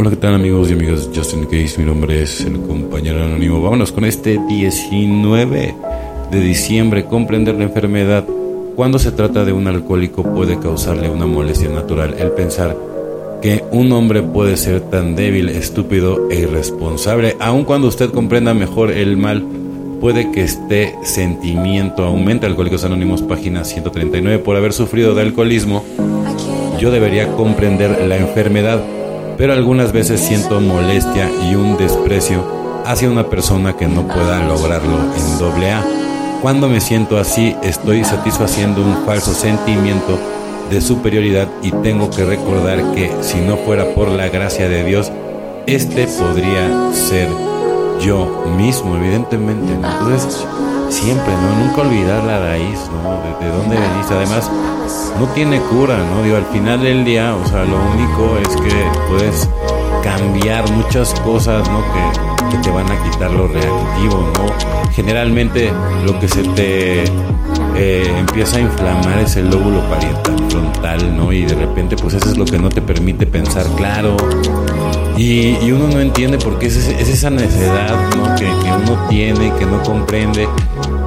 Hola, ¿qué tal amigos y amigas de Justin Case? Mi nombre es el compañero anónimo. Vámonos con este 19 de diciembre. Comprender la enfermedad. Cuando se trata de un alcohólico puede causarle una molestia natural el pensar que un hombre puede ser tan débil, estúpido e irresponsable. Aun cuando usted comprenda mejor el mal, puede que este sentimiento aumente. Alcohólicos Anónimos, página 139. Por haber sufrido de alcoholismo, yo debería comprender la enfermedad pero algunas veces siento molestia y un desprecio hacia una persona que no pueda lograrlo en doble A. Cuando me siento así, estoy satisfaciendo un falso sentimiento de superioridad y tengo que recordar que si no fuera por la gracia de Dios, este podría ser yo mismo, evidentemente. Entonces, siempre, ¿no? Nunca olvidar la raíz, ¿no? De, dónde venís. Además, no tiene cura, ¿no? Digo, al final del día, o sea, lo único es que puedes cambiar muchas cosas, ¿no? Que, te van a quitar lo reactivo, ¿no? Generalmente lo que se te empieza a inflamar es el lóbulo parietal frontal, ¿no? Y de repente, pues eso es lo que no te permite pensar claro. Y, uno no entiende por qué es, esa necesidad ¿no? que, que uno tiene que no comprende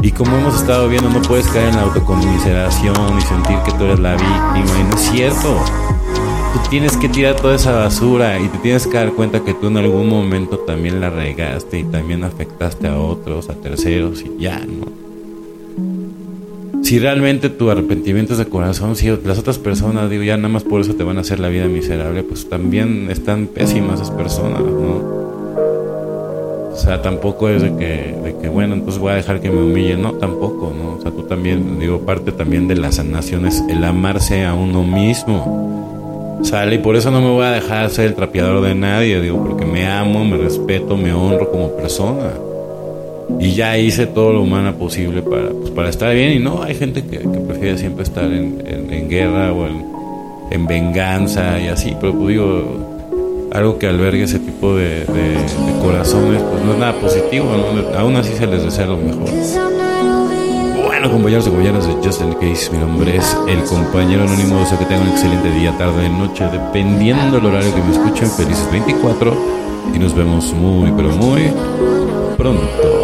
y como hemos estado viendo, no puedes caer en la autoconmiseración y sentir que tú eres la víctima. Y no es cierto. Tú tienes que tirar toda esa basura y te tienes que dar cuenta que tú en algún momento también la regaste y también afectaste a otros, a terceros y ya, ¿no? Si realmente tu arrepentimiento es de corazón, si las otras personas, digo, ya nada más por eso te van a hacer la vida miserable, pues también están pésimas esas personas, ¿no? O sea, tampoco es de que, de que, bueno, entonces voy a dejar que me humille. No, tampoco, ¿no? O sea, tú también, digo, parte también de la sanación es el amarse a uno mismo. Sale, y por eso no me voy a dejar ser el trapeador de nadie, digo, porque me amo, me respeto, me honro como persona. Y ya hice todo lo humano posible para, pues, para estar bien. Y no, hay gente que, prefiere siempre estar en, en, guerra o en, en venganza y así, pero pues digo, algo que albergue ese tipo de, corazones, pues no es nada positivo, aún así se les desea lo mejor. Bueno, compañeros y compañeras de Justin Case, mi nombre es el compañero anónimo, deseo que tengan un excelente día, tarde, noche, dependiendo del horario que me escuchen, felices 24 y nos vemos muy, pero muy pronto.